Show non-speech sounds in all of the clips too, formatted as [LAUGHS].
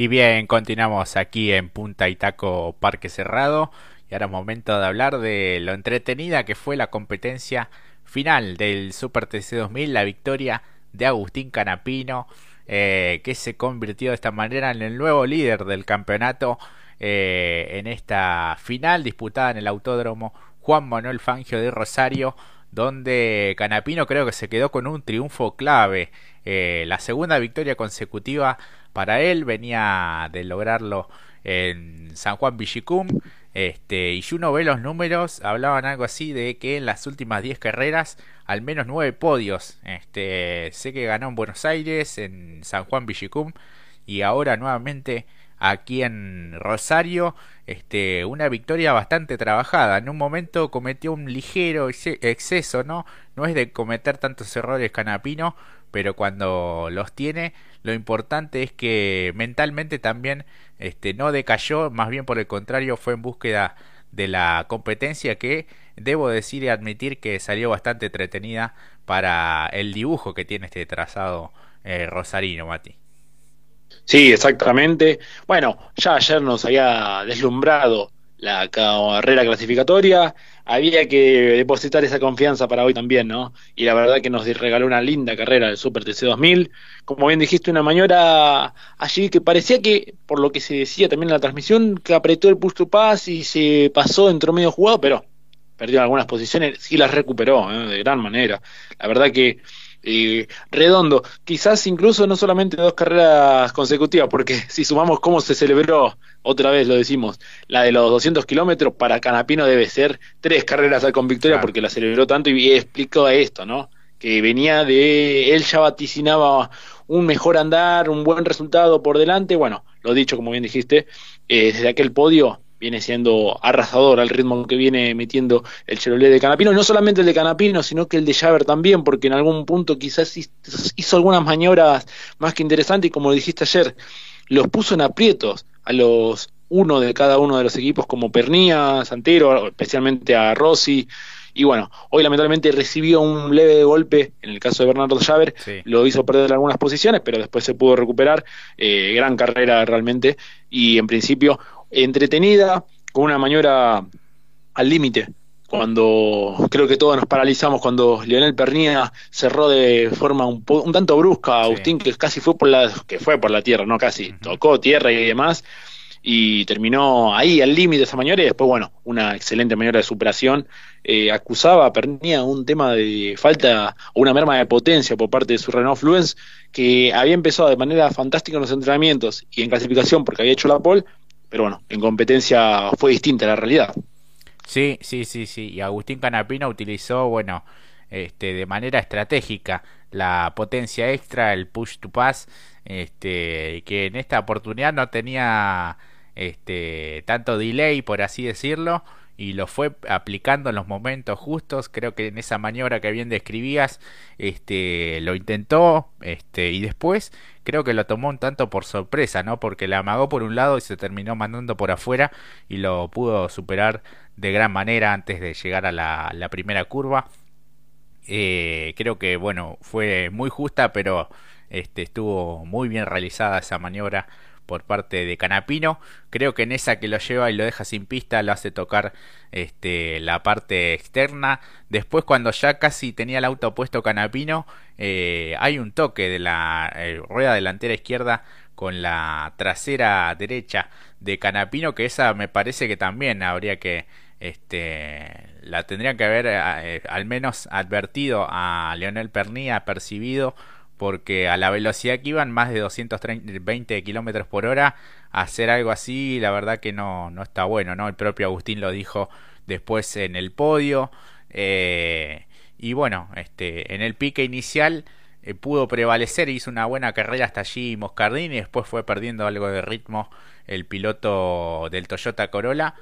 Y bien, continuamos aquí en Punta Itaco Parque Cerrado. Y ahora es momento de hablar de lo entretenida que fue la competencia final del Super TC 2000, la victoria de Agustín Canapino, eh, que se convirtió de esta manera en el nuevo líder del campeonato eh, en esta final disputada en el Autódromo Juan Manuel Fangio de Rosario, donde Canapino creo que se quedó con un triunfo clave, eh, la segunda victoria consecutiva para él, venía de lograrlo en San Juan Villicum. Este, y uno ve los números, hablaban algo así de que en las últimas 10 carreras, al menos 9 podios. Este, sé que ganó en Buenos Aires, en San Juan Villicum, y ahora nuevamente aquí en Rosario, este, una victoria bastante trabajada. En un momento cometió un ligero exceso, ¿no? No es de cometer tantos errores Canapino, pero cuando los tiene, lo importante es que mentalmente también este, no decayó, más bien por el contrario, fue en búsqueda de la competencia que debo decir y admitir que salió bastante entretenida para el dibujo que tiene este trazado eh, rosarino, Mati. Sí, exactamente. Bueno, ya ayer nos había deslumbrado la carrera clasificatoria, había que depositar esa confianza para hoy también, ¿no? Y la verdad que nos regaló una linda carrera el Super TC 2000, como bien dijiste, una maniobra allí que parecía que, por lo que se decía también en la transmisión, que apretó el push to pass y se pasó dentro medio jugado, pero perdió algunas posiciones, sí las recuperó ¿eh? de gran manera. La verdad que redondo. Quizás incluso no solamente dos carreras consecutivas, porque [LAUGHS] si sumamos cómo se celebró, otra vez lo decimos, la de los 200 kilómetros, para Canapino debe ser tres carreras con victoria porque la celebró tanto y explicó esto, ¿no? Que venía de, él ya vaticinaba un mejor andar, un buen resultado por delante, bueno, lo dicho como bien dijiste, eh, desde aquel podio viene siendo arrasador al ritmo que viene metiendo el Chevrolet de Canapino, no solamente el de Canapino, sino que el de Javer también, porque en algún punto quizás hizo algunas maniobras más que interesantes y como dijiste ayer, los puso en aprietos a los uno de cada uno de los equipos como Pernía, Santero, especialmente a Rossi, y bueno, hoy lamentablemente recibió un leve golpe en el caso de Bernardo Javer, lo hizo perder algunas posiciones, pero después se pudo recuperar, eh, gran carrera realmente, y en principio entretenida, con una maniobra al límite. Cuando creo que todos nos paralizamos cuando Lionel Pernía cerró de forma un, un tanto brusca a Agustín, que casi fue por la, que fue por la tierra, no casi, tocó tierra y demás, y terminó ahí al límite esa maniobra y después, bueno, una excelente maniobra de superación. Eh, acusaba a Pernía un tema de falta o una merma de potencia por parte de su Renault Fluence que había empezado de manera fantástica en los entrenamientos y en clasificación porque había hecho la pole, pero bueno, en competencia fue distinta la realidad. Sí, sí, sí, sí. Y Agustín Canapino utilizó, bueno, este, de manera estratégica la potencia extra, el push to pass, este, que en esta oportunidad no tenía este, tanto delay, por así decirlo, y lo fue aplicando en los momentos justos. Creo que en esa maniobra que bien describías, este, lo intentó, este, y después creo que lo tomó un tanto por sorpresa, ¿no? Porque la amagó por un lado y se terminó mandando por afuera y lo pudo superar de gran manera antes de llegar a la, primera curva. Eh, creo que bueno fue muy justa pero este, estuvo muy bien realizada esa maniobra por parte de Canapino. Creo que en esa que lo lleva y lo deja sin pista lo hace tocar este, la parte externa. Después cuando ya casi tenía el auto puesto Canapino, eh, hay un toque de la eh, rueda delantera izquierda con la trasera derecha de Canapino que esa me parece que también habría que este la tendrían que haber eh, al menos advertido a Leonel Pernía percibido porque a la velocidad que iban, más de 220 kilómetros por hora, hacer algo así, la verdad que no, no está bueno, ¿no? El propio Agustín lo dijo después en el podio. Eh, y bueno, este, en el pique inicial eh, pudo prevalecer, hizo una buena carrera hasta allí Moscardini, y después fue perdiendo algo de ritmo el piloto del Toyota Corolla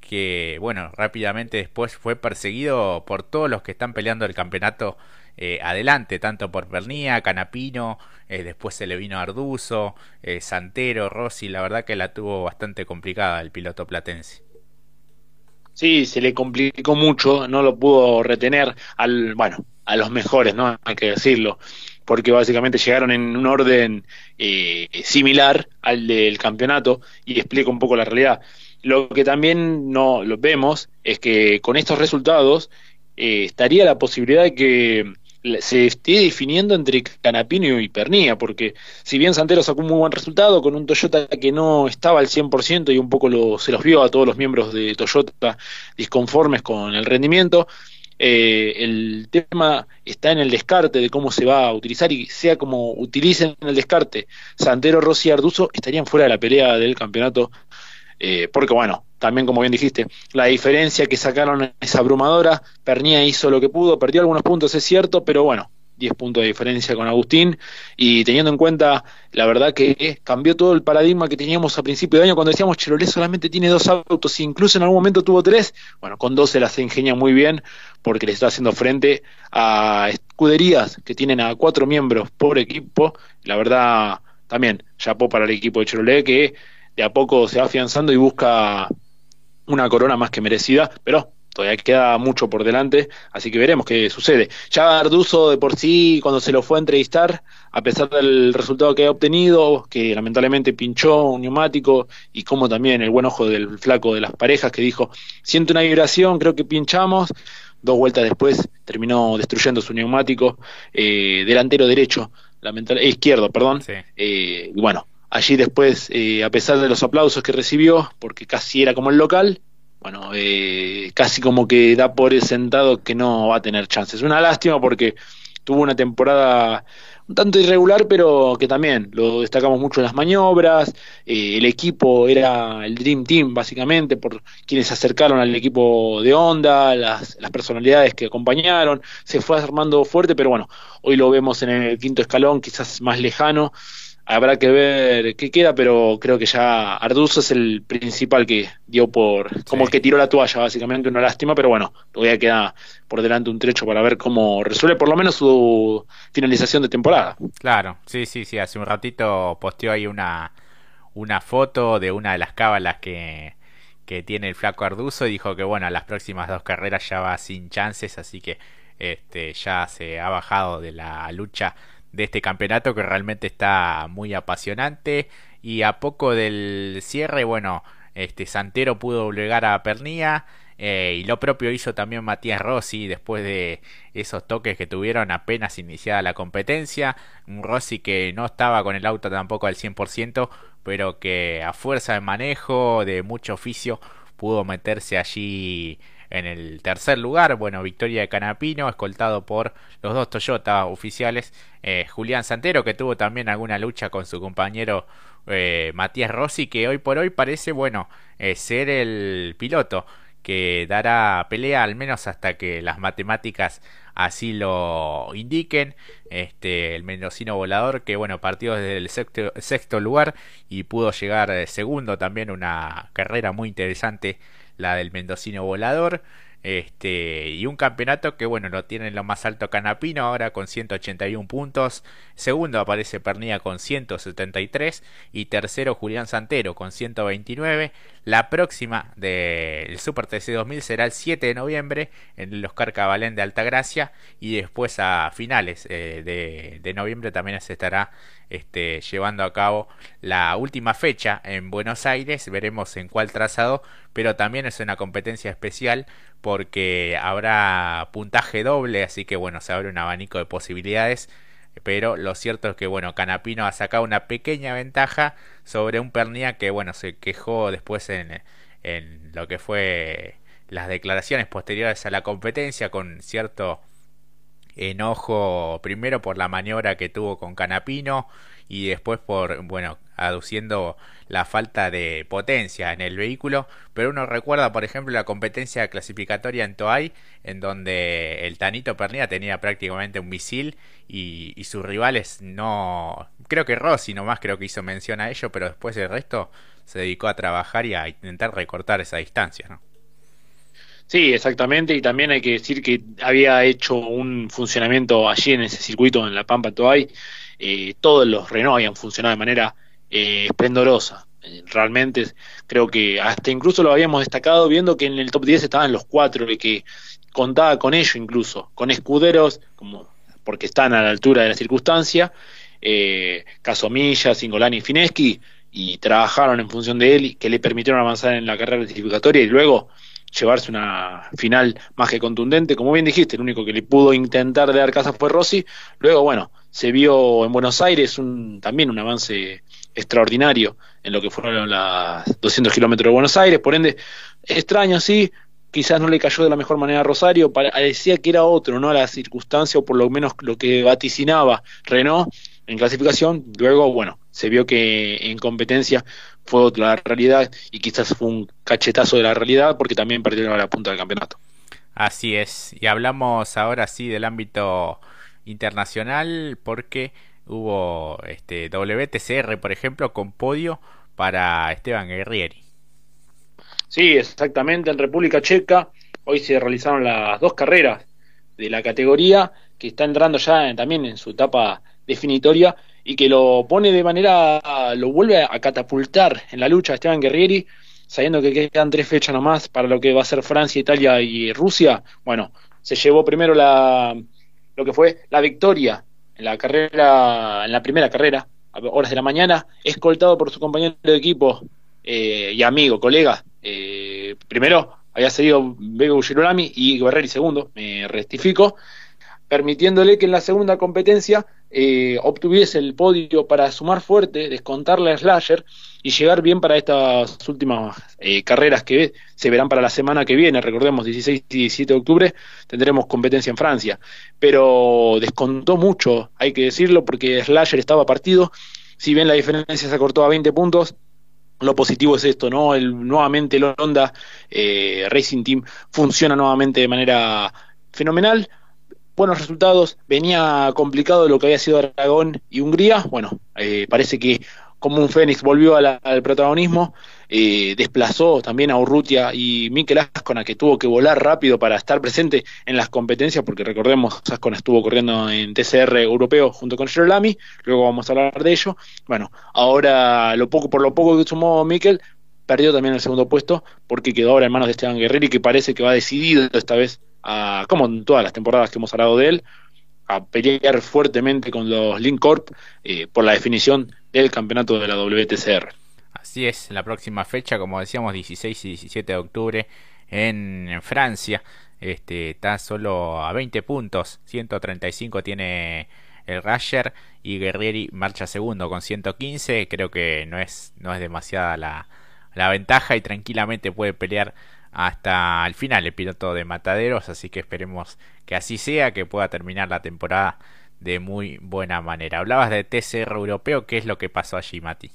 que bueno, rápidamente después fue perseguido por todos los que están peleando el campeonato eh, adelante, tanto por Pernía, Canapino, eh, después se le vino Arduzo, eh, Santero, Rossi, la verdad que la tuvo bastante complicada el piloto platense. Sí, se le complicó mucho, no lo pudo retener al, bueno, a los mejores, ¿no? Hay que decirlo. porque básicamente llegaron en un orden similar al del campeonato y explica un poco la realidad. Lo que también no lo vemos es que con estos resultados estaría la posibilidad de que se esté definiendo entre Canapino y Pernía, porque si bien Santero sacó un muy buen resultado con un Toyota que no estaba al 100% y un poco lo, se los vio a todos los miembros de Toyota disconformes con el rendimiento, eh, el tema está en el descarte de cómo se va a utilizar y sea como utilicen el descarte Santero, Rossi y Arduzo estarían fuera de la pelea del campeonato eh, porque bueno, también como bien dijiste, la diferencia que sacaron es abrumadora, Pernía hizo lo que pudo, perdió algunos puntos, es cierto, pero bueno, 10 puntos de diferencia con Agustín. Y teniendo en cuenta la verdad que cambió todo el paradigma que teníamos a principio de año cuando decíamos Chevrolet solamente tiene dos autos, incluso en algún momento tuvo tres, bueno, con dos se las ingenia muy bien porque le está haciendo frente a escuderías que tienen a cuatro miembros por equipo, la verdad también chapó para el equipo de Chevrolet que de a poco se va afianzando y busca una corona más que merecida, pero todavía queda mucho por delante, así que veremos qué sucede. Ya Arduzo de por sí, cuando se lo fue a entrevistar, a pesar del resultado que ha obtenido, que lamentablemente pinchó un neumático, y como también el buen ojo del flaco de las parejas que dijo, siento una vibración, creo que pinchamos, dos vueltas después terminó destruyendo su neumático eh, delantero derecho, lamentablemente, eh, izquierdo, perdón, eh, y bueno, Allí después, eh, a pesar de los aplausos que recibió, porque casi era como el local, bueno, eh, casi como que da por sentado que no va a tener chances. Una lástima porque tuvo una temporada un tanto irregular, pero que también lo destacamos mucho en las maniobras. Eh, el equipo era el Dream Team, básicamente, por quienes se acercaron al equipo de Honda, las, las personalidades que acompañaron. Se fue armando fuerte, pero bueno, hoy lo vemos en el quinto escalón, quizás más lejano habrá que ver qué queda, pero creo que ya Arduzo es el principal que dio por, como que tiró la toalla, básicamente, una lástima, pero bueno, todavía queda por delante un trecho para ver cómo resuelve por lo menos su finalización de temporada. Claro, sí, sí, sí, hace un ratito posteó ahí una, una foto de una de las cábalas que, que tiene el flaco Arduzo y dijo que bueno, las próximas dos carreras ya va sin chances, así que este ya se ha bajado de la lucha de este campeonato que realmente está muy apasionante y a poco del cierre bueno este Santero pudo obligar a Pernía eh, y lo propio hizo también Matías Rossi después de esos toques que tuvieron apenas iniciada la competencia. Un Rossi que no estaba con el auto tampoco al 100%, pero que a fuerza de manejo, de mucho oficio, pudo meterse allí en el tercer lugar, bueno, victoria de Canapino, escoltado por los dos Toyota oficiales, eh, Julián Santero, que tuvo también alguna lucha con su compañero eh, Matías Rossi, que hoy por hoy parece, bueno, eh, ser el piloto que dará pelea al menos hasta que las matemáticas así lo indiquen. Este, el mendocino volador que bueno partió desde el sexto, sexto lugar y pudo llegar segundo también una carrera muy interesante la del mendocino volador. Este, y un campeonato que bueno lo tiene en lo más alto Canapino ahora con 181 puntos segundo aparece Pernilla con 173 y tercero Julián Santero con 129 la próxima del Super TC 2000 será el 7 de noviembre en el Oscar Cabalén de Altagracia y después a finales eh, de, de, noviembre también se estará este, llevando a cabo la última fecha en Buenos Aires. Veremos en cuál trazado, pero también es una competencia especial porque habrá puntaje doble, así que bueno, se abre un abanico de posibilidades pero lo cierto es que bueno Canapino ha sacado una pequeña ventaja sobre un Pernía que bueno se quejó después en, en lo que fue las declaraciones posteriores a la competencia con cierto enojo primero por la maniobra que tuvo con Canapino y después por bueno aduciendo la falta de potencia en el vehículo, pero uno recuerda, por ejemplo, la competencia clasificatoria en Toay, en donde el Tanito Pernilla tenía prácticamente un misil y, y, sus rivales no, creo que Rossi nomás creo que hizo mención a ello, pero después el resto se dedicó a trabajar y a intentar recortar esa distancia, ¿no? Sí, exactamente, y también hay que decir que había hecho un funcionamiento allí en ese circuito en la Pampa Toay, eh, todos los Renault habían funcionado de manera eh, esplendorosa. Eh, realmente creo que hasta incluso lo habíamos destacado viendo que en el top 10 estaban los cuatro y que contaba con ello incluso, con escuderos como porque están a la altura de la circunstancia, eh, Casomilla, Singolani y Fineschi, y trabajaron en función de él y que le permitieron avanzar en la carrera clasificatoria y luego llevarse una final más que contundente. Como bien dijiste, el único que le pudo intentar dar casa fue Rossi. Luego, bueno, se vio en Buenos Aires un, también un avance extraordinario en lo que fueron las 200 kilómetros de Buenos Aires. Por ende, extraño, sí, quizás no le cayó de la mejor manera a Rosario, parecía que era otro, ¿no? La circunstancia o por lo menos lo que vaticinaba Renault en clasificación. Luego, bueno, se vio que en competencia fue otra realidad y quizás fue un cachetazo de la realidad porque también perdieron a la punta del campeonato. Así es, y hablamos ahora sí del ámbito internacional porque hubo este WTCR, por ejemplo, con podio para Esteban Guerrieri. Sí, exactamente, en República Checa hoy se realizaron las dos carreras de la categoría que está entrando ya también en su etapa definitoria y que lo pone de manera, lo vuelve a catapultar en la lucha Esteban Guerrieri, sabiendo que quedan tres fechas nomás para lo que va a ser Francia, Italia y Rusia. Bueno, se llevó primero la, lo que fue la victoria en la carrera, en la primera carrera, a horas de la mañana, escoltado por su compañero de equipo eh, y amigo, colega. Eh, primero había seguido Bego Girolami y Guerreri segundo, me rectifico, permitiéndole que en la segunda competencia eh, obtuviese el podio para sumar fuerte, descontarle a Slasher y llegar bien para estas últimas eh, carreras que se verán para la semana que viene. Recordemos, 16 y 17 de octubre tendremos competencia en Francia. Pero descontó mucho, hay que decirlo, porque Slasher estaba partido. Si bien la diferencia se acortó a 20 puntos, lo positivo es esto, ¿no? El, nuevamente el Honda eh, Racing Team funciona nuevamente de manera fenomenal buenos resultados, venía complicado lo que había sido Aragón y Hungría, bueno, eh, parece que como un Fénix volvió al protagonismo, eh, desplazó también a Urrutia y Mikel Ascona, que tuvo que volar rápido para estar presente en las competencias, porque recordemos, Ascona estuvo corriendo en TCR europeo junto con Lamy, luego vamos a hablar de ello. Bueno, ahora lo poco por lo poco que sumó Mikel, perdió también el segundo puesto, porque quedó ahora en manos de Esteban Guerrero y que parece que va decidido esta vez como en todas las temporadas que hemos hablado de él, a pelear fuertemente con los Link Corp eh, por la definición del campeonato de la WTCR. Así es, la próxima fecha, como decíamos, 16 y 17 de octubre en, Francia. Este, está solo a 20 puntos, 135 tiene el Rasher y Guerrieri marcha segundo con 115. Creo que no es, no es demasiada la, la ventaja y tranquilamente puede pelear hasta el final el piloto de Mataderos, así que esperemos que así sea, que pueda terminar la temporada de muy buena manera. Hablabas de TCR europeo, ¿qué es lo que pasó allí, Mati?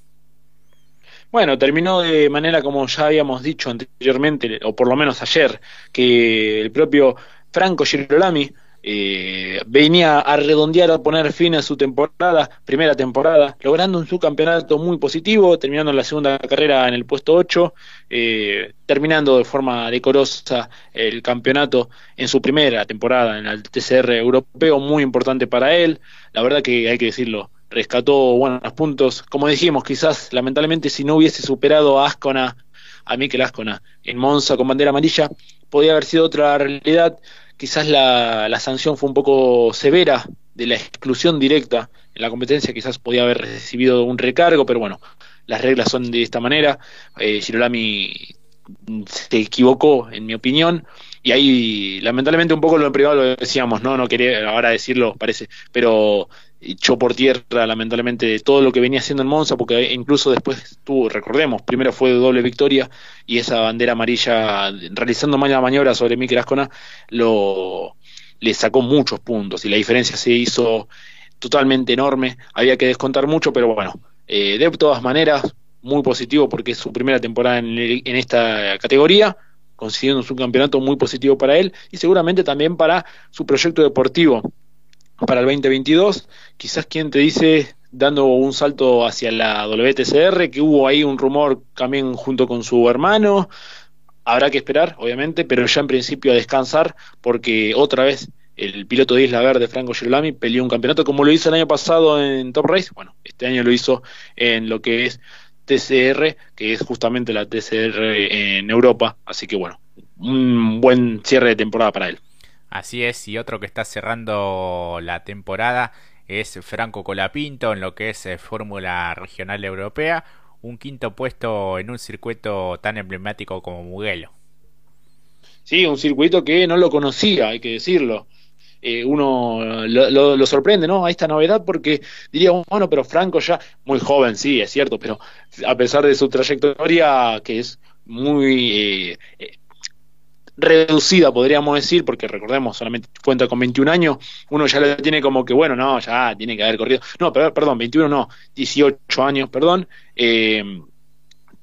Bueno, terminó de manera como ya habíamos dicho anteriormente, o por lo menos ayer, que el propio Franco Girolami eh, venía a redondear a poner fin a su temporada, primera temporada, logrando un subcampeonato muy positivo, terminando la segunda carrera en el puesto 8, eh, terminando de forma decorosa el campeonato en su primera temporada en el TCR europeo, muy importante para él, la verdad que hay que decirlo, rescató buenos puntos, como dijimos, quizás lamentablemente si no hubiese superado a Ascona, a Mikel Ascona en Monza con bandera amarilla, podía haber sido otra realidad, quizás la, sanción fue un poco severa de la exclusión directa en la competencia, quizás podía haber recibido un recargo, pero bueno, las reglas son de esta manera. Eh, Girolami se equivocó, en mi opinión, y ahí lamentablemente un poco lo privado lo decíamos, no, no quería ahora decirlo, parece, pero echó por tierra lamentablemente todo lo que venía haciendo en Monza, porque incluso después tuvo, recordemos, primero fue de doble victoria y esa bandera amarilla realizando mala maniobra sobre Mikel Ascona lo le sacó muchos puntos y la diferencia se hizo totalmente enorme, había que descontar mucho, pero bueno, eh, de todas maneras, muy positivo porque es su primera temporada en, en esta categoría, consiguiendo un campeonato muy positivo para él y seguramente también para su proyecto deportivo para el 2022. Quizás quien te dice, dando un salto hacia la WTCR, que hubo ahí un rumor también junto con su hermano. Habrá que esperar, obviamente, pero ya en principio a descansar, porque otra vez el piloto de Isla Verde, Franco Girolami, peleó un campeonato como lo hizo el año pasado en Top Race. Bueno, este año lo hizo en lo que es TCR, que es justamente la TCR en Europa. Así que bueno, un buen cierre de temporada para él. Así es, y otro que está cerrando la temporada es Franco Colapinto en lo que es eh, Fórmula Regional Europea, un quinto puesto en un circuito tan emblemático como Mugello. Sí, un circuito que no lo conocía, hay que decirlo. Eh, uno lo, sorprende, ¿no? A esta novedad porque diría, bueno, pero Franco ya, muy joven, sí, es cierto, pero a pesar de su trayectoria, que es muy eh, reducida, podríamos decir, porque recordemos, solamente cuenta con 21 años, uno ya lo tiene como que, bueno, no, ya tiene que haber corrido. No, perdón, 21 no, 18 años, perdón. Eh,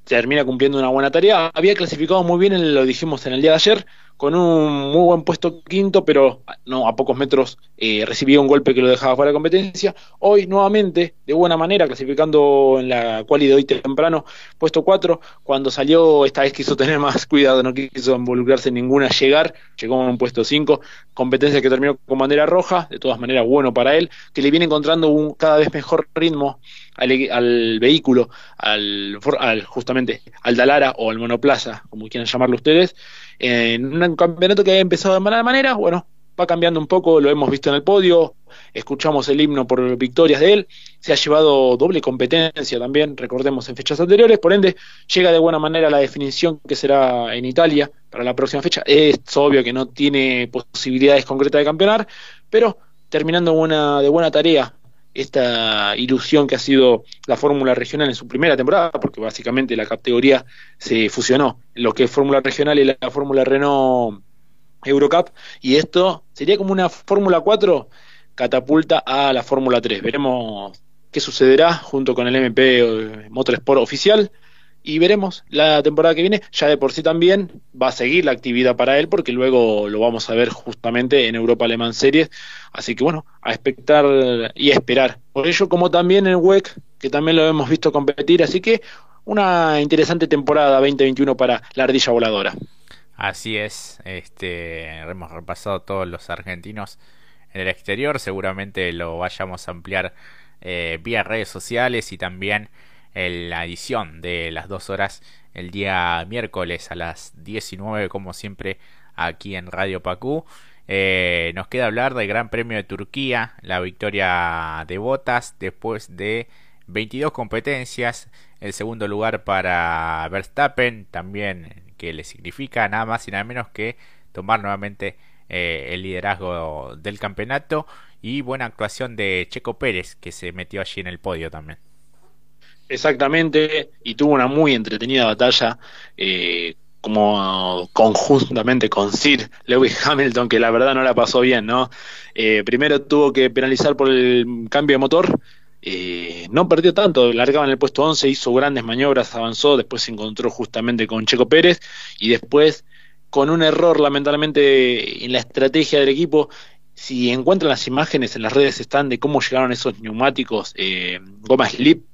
termina cumpliendo una buena tarea. Había clasificado muy bien, lo dijimos en el día de ayer, con un muy buen puesto quinto, pero no a pocos metros eh, un golpe que lo dejaba fuera de competencia. Hoy nuevamente, de buena manera, clasificando en la cual de hoy temprano, puesto cuatro, cuando salió esta vez quiso tener más cuidado, no quiso involucrarse en ninguna llegar, llegó a un puesto cinco, competencia que terminó con bandera roja, de todas maneras bueno para él, que le viene encontrando un cada vez mejor ritmo al, vehículo, al, al, justamente al Dalara o al monoplaza, como quieran llamarlo ustedes, en un campeonato que había empezado de mala manera, bueno, va cambiando un poco, lo hemos visto en el podio, escuchamos el himno por victorias de él, se ha llevado doble competencia también, recordemos en fechas anteriores, por ende llega de buena manera la definición que será en Italia para la próxima fecha, es obvio que no tiene posibilidades concretas de campeonar, pero terminando de buena tarea esta ilusión que ha sido la fórmula regional en su primera temporada, porque básicamente la categoría se fusionó lo que es fórmula regional y la fórmula Renault Eurocup, y esto sería como una fórmula 4 catapulta a la fórmula 3. Veremos qué sucederá junto con el MP eh, Motorsport oficial y veremos la temporada que viene. Ya de por sí también va a seguir la actividad para él porque luego lo vamos a ver justamente en Europa Alemán Series. Así que bueno, a expectar y a esperar. Por ello, como también en WEC, que también lo hemos visto competir. Así que una interesante temporada 2021 para la ardilla voladora. Así es, este, hemos repasado todos los argentinos en el exterior. Seguramente lo vayamos a ampliar eh, vía redes sociales y también la edición de las dos horas el día miércoles a las 19 como siempre aquí en Radio Pacú. Eh, nos queda hablar del Gran Premio de Turquía, la victoria de Botas después de 22 competencias, el segundo lugar para Verstappen, también que le significa nada más y nada menos que tomar nuevamente eh, el liderazgo del campeonato y buena actuación de Checo Pérez que se metió allí en el podio también. Exactamente, y tuvo una muy entretenida batalla eh, como conjuntamente con Sir Lewis Hamilton, que la verdad no la pasó bien, ¿no? Eh, primero tuvo que penalizar por el cambio de motor, eh, no perdió tanto, largaba en el puesto 11, hizo grandes maniobras, avanzó, después se encontró justamente con Checo Pérez y después con un error lamentablemente en la estrategia del equipo si encuentran las imágenes en las redes están de cómo llegaron esos neumáticos eh, goma slip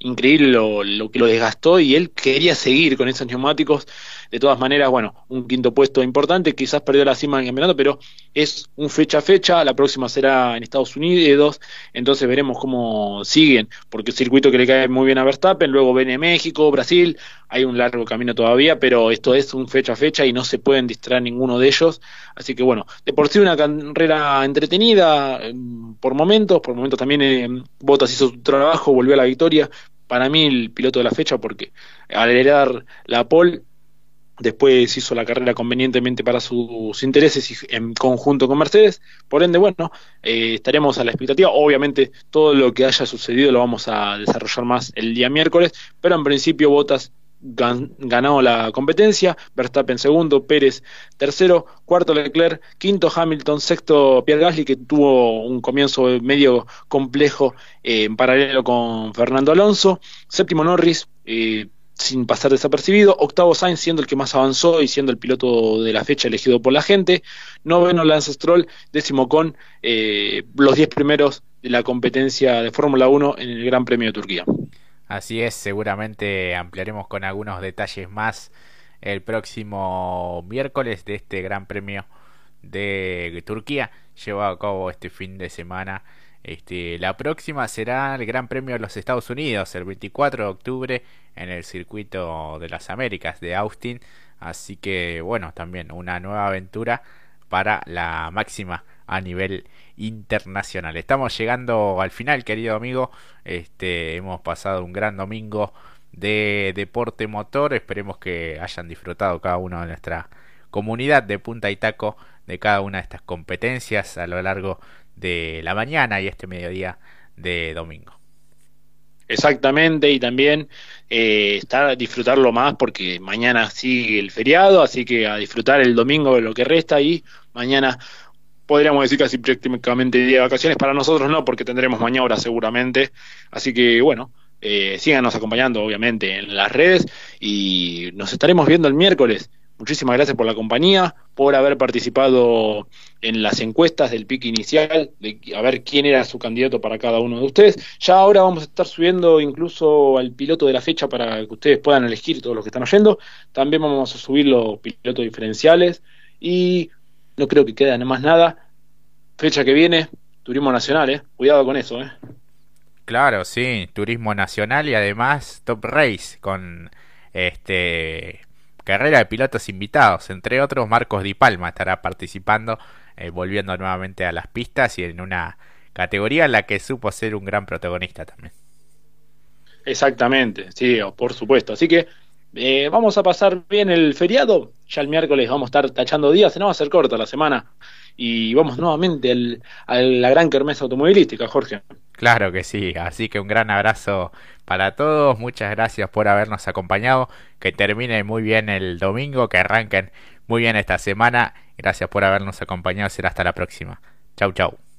increíble lo, lo, que lo desgastó y él quería seguir con esos neumáticos. De todas maneras, bueno, un quinto puesto importante, quizás perdió la cima en el campeonato, pero es un fecha a fecha, la próxima será en Estados Unidos, entonces veremos cómo siguen, porque el circuito que le cae muy bien a Verstappen, luego viene México, Brasil, hay un largo camino todavía, pero esto es un fecha a fecha y no se pueden distraer ninguno de ellos, así que bueno, de por sí una carrera entretenida em, por momentos, por momentos también eh, Bottas hizo su trabajo, volvió a la victoria, para mí el piloto de la fecha porque al heredar la pole después hizo la carrera convenientemente para sus intereses y en conjunto con Mercedes, por ende, bueno, eh, estaremos a la expectativa, obviamente todo lo que haya sucedido lo vamos a desarrollar más el día miércoles, pero en principio Botas ganó la competencia, Verstappen segundo, Pérez tercero, cuarto Leclerc, quinto Hamilton, sexto Pierre Gasly que tuvo un comienzo medio complejo eh, en paralelo con Fernando Alonso, séptimo Norris, eh, sin pasar desapercibido, octavo Sainz siendo el que más avanzó y siendo el piloto de la fecha elegido por la gente, noveno Lance Stroll, décimo con eh, los diez primeros de la competencia de Fórmula 1 en el Gran Premio de Turquía. Así es, seguramente ampliaremos con algunos detalles más el próximo miércoles de este Gran Premio de Turquía llevado a cabo este fin de semana. Este, la próxima será el Gran Premio de los Estados Unidos el 24 de octubre en el circuito de las Américas de Austin. Así que bueno, también una nueva aventura para la máxima a nivel internacional. Estamos llegando al final, querido amigo. Este, hemos pasado un gran domingo de deporte motor. Esperemos que hayan disfrutado cada uno de nuestra comunidad de Punta y Taco de cada una de estas competencias a lo largo de la mañana y este mediodía de domingo. Exactamente, y también eh, estar disfrutarlo más porque mañana sigue el feriado, así que a disfrutar el domingo de lo que resta y mañana podríamos decir casi prácticamente día de vacaciones, para nosotros no, porque tendremos mañana seguramente, así que bueno, eh, síganos acompañando obviamente en las redes y nos estaremos viendo el miércoles Muchísimas gracias por la compañía, por haber participado en las encuestas del pique inicial, de a ver quién era su candidato para cada uno de ustedes. Ya ahora vamos a estar subiendo incluso al piloto de la fecha para que ustedes puedan elegir todos los que están oyendo. También vamos a subir los pilotos diferenciales y no creo que quede más nada. Fecha que viene, Turismo Nacional, ¿eh? Cuidado con eso, ¿eh? Claro, sí, Turismo Nacional y además Top Race con este carrera de pilotos invitados, entre otros Marcos Di Palma estará participando, eh, volviendo nuevamente a las pistas y en una categoría en la que supo ser un gran protagonista también. Exactamente, sí, por supuesto. Así que eh, vamos a pasar bien el feriado. Ya el miércoles vamos a estar tachando días, no va a ser corta la semana. Y vamos nuevamente a la gran kermesa automovilística, Jorge. Claro que sí, así que un gran abrazo para todos, muchas gracias por habernos acompañado, que termine muy bien el domingo, que arranquen muy bien esta semana, gracias por habernos acompañado, será hasta la próxima. Chau chau.